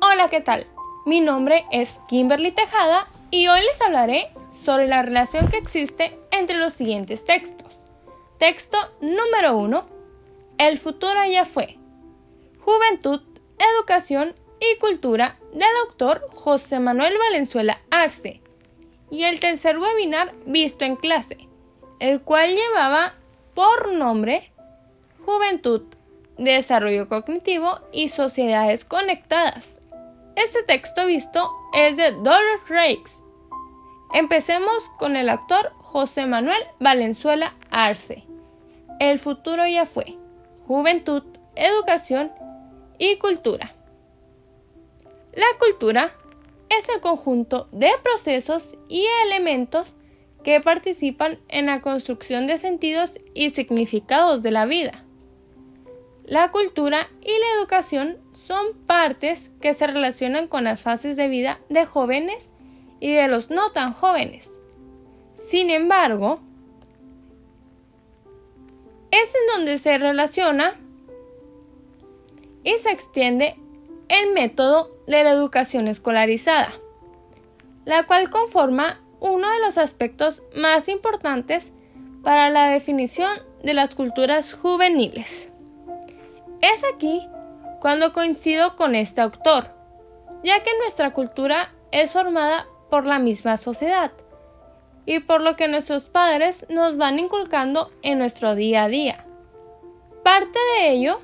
Hola, ¿qué tal? Mi nombre es Kimberly Tejada y hoy les hablaré sobre la relación que existe entre los siguientes textos. Texto número 1. El futuro ya fue. Juventud, Educación y Cultura del doctor José Manuel Valenzuela Arce. Y el tercer webinar visto en clase, el cual llevaba por nombre Juventud, Desarrollo Cognitivo y Sociedades Conectadas. Este texto visto es de Dolores Rakes. Empecemos con el actor José Manuel Valenzuela Arce. El futuro ya fue. Juventud, educación y cultura. La cultura es el conjunto de procesos y elementos que participan en la construcción de sentidos y significados de la vida. La cultura y la educación son partes que se relacionan con las fases de vida de jóvenes y de los no tan jóvenes. Sin embargo, es en donde se relaciona y se extiende el método de la educación escolarizada, la cual conforma uno de los aspectos más importantes para la definición de las culturas juveniles. Es aquí cuando coincido con este autor, ya que nuestra cultura es formada por la misma sociedad y por lo que nuestros padres nos van inculcando en nuestro día a día. Parte de ello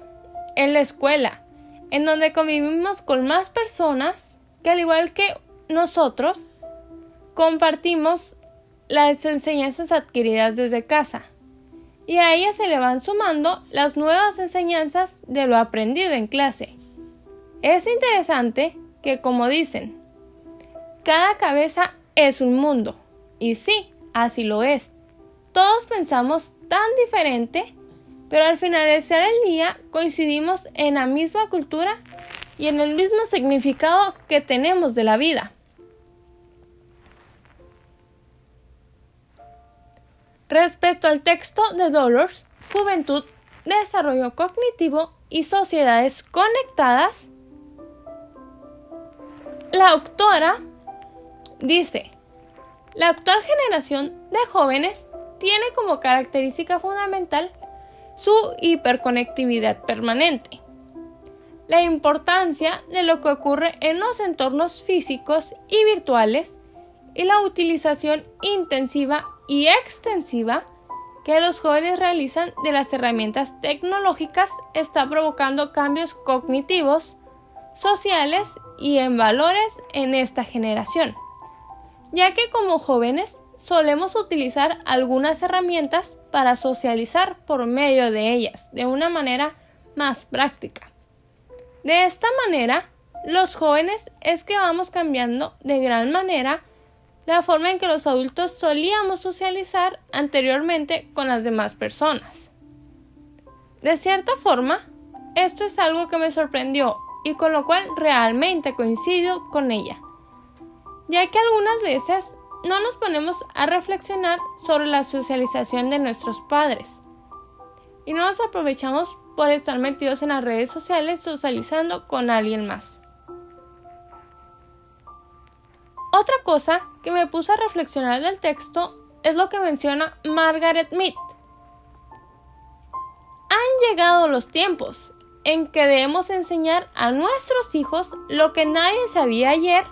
es la escuela, en donde convivimos con más personas que al igual que nosotros compartimos las enseñanzas adquiridas desde casa y a ella se le van sumando las nuevas enseñanzas de lo aprendido en clase. Es interesante que, como dicen, cada cabeza es un mundo, y sí, así lo es. Todos pensamos tan diferente, pero al finalizar el día coincidimos en la misma cultura y en el mismo significado que tenemos de la vida. Respecto al texto de Dolores, Juventud, Desarrollo Cognitivo y Sociedades Conectadas, la autora dice, la actual generación de jóvenes tiene como característica fundamental su hiperconectividad permanente. La importancia de lo que ocurre en los entornos físicos y virtuales y la utilización intensiva y extensiva que los jóvenes realizan de las herramientas tecnológicas está provocando cambios cognitivos, sociales y en valores en esta generación, ya que como jóvenes solemos utilizar algunas herramientas para socializar por medio de ellas de una manera más práctica. De esta manera, los jóvenes es que vamos cambiando de gran manera la forma en que los adultos solíamos socializar anteriormente con las demás personas. De cierta forma, esto es algo que me sorprendió y con lo cual realmente coincido con ella, ya que algunas veces no nos ponemos a reflexionar sobre la socialización de nuestros padres y no nos aprovechamos por estar metidos en las redes sociales socializando con alguien más. Otra cosa que me puso a reflexionar del texto es lo que menciona Margaret Mead. Han llegado los tiempos en que debemos enseñar a nuestros hijos lo que nadie sabía ayer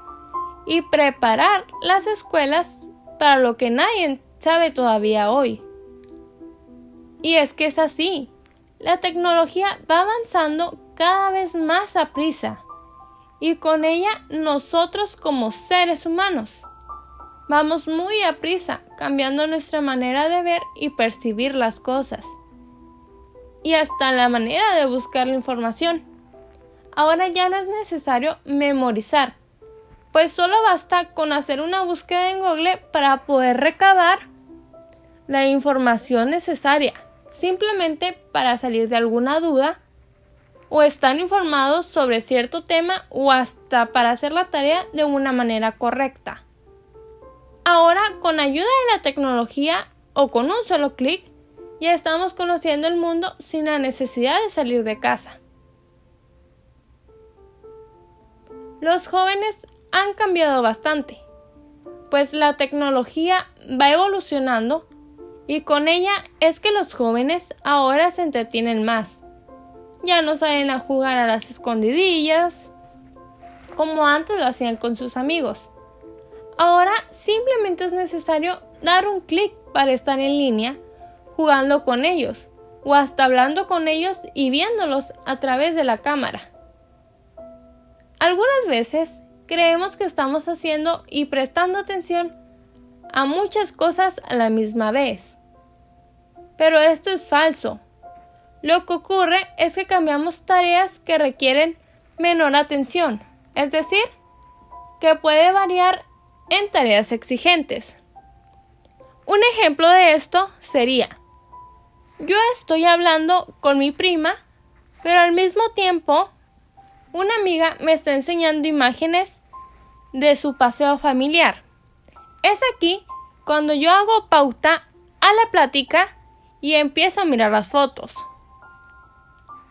y preparar las escuelas para lo que nadie sabe todavía hoy. Y es que es así. La tecnología va avanzando cada vez más a prisa y con ella nosotros como seres humanos. Vamos muy a prisa, cambiando nuestra manera de ver y percibir las cosas. Y hasta la manera de buscar la información. Ahora ya no es necesario memorizar, pues solo basta con hacer una búsqueda en Google para poder recabar la información necesaria, simplemente para salir de alguna duda o están informados sobre cierto tema o hasta para hacer la tarea de una manera correcta. Ahora, con ayuda de la tecnología o con un solo clic, ya estamos conociendo el mundo sin la necesidad de salir de casa. los jóvenes han cambiado bastante, pues la tecnología va evolucionando y con ella es que los jóvenes ahora se entretienen más. Ya no salen a jugar a las escondidillas, como antes lo hacían con sus amigos. Ahora simplemente es necesario dar un clic para estar en línea jugando con ellos o hasta hablando con ellos y viéndolos a través de la cámara. Algunas veces creemos que estamos haciendo y prestando atención a muchas cosas a la misma vez. Pero esto es falso. Lo que ocurre es que cambiamos tareas que requieren menor atención, es decir, que puede variar en tareas exigentes. Un ejemplo de esto sería, yo estoy hablando con mi prima, pero al mismo tiempo una amiga me está enseñando imágenes de su paseo familiar. Es aquí cuando yo hago pauta a la plática y empiezo a mirar las fotos.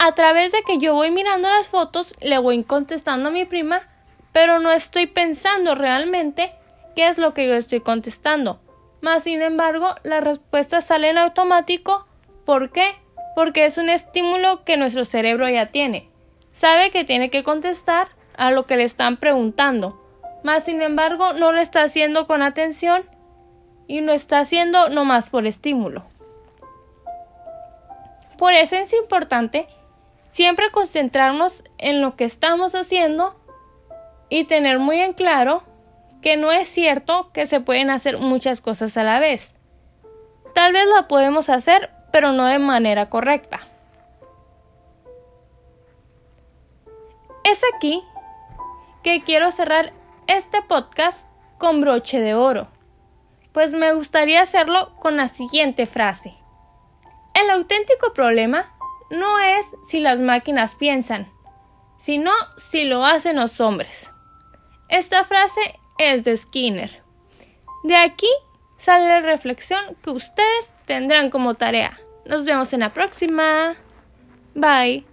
A través de que yo voy mirando las fotos, le voy contestando a mi prima, pero no estoy pensando realmente qué es lo que yo estoy contestando. Más sin embargo, las respuestas salen automático. ¿Por qué? Porque es un estímulo que nuestro cerebro ya tiene. Sabe que tiene que contestar a lo que le están preguntando. Más sin embargo, no lo está haciendo con atención y lo está haciendo nomás por estímulo. Por eso es importante siempre concentrarnos en lo que estamos haciendo y tener muy en claro que no es cierto que se pueden hacer muchas cosas a la vez. Tal vez lo podemos hacer, pero no de manera correcta. Es aquí que quiero cerrar este podcast con broche de oro, pues me gustaría hacerlo con la siguiente frase. El auténtico problema no es si las máquinas piensan, sino si lo hacen los hombres. Esta frase es de Skinner. De aquí sale la reflexión que ustedes tendrán como tarea. Nos vemos en la próxima. Bye.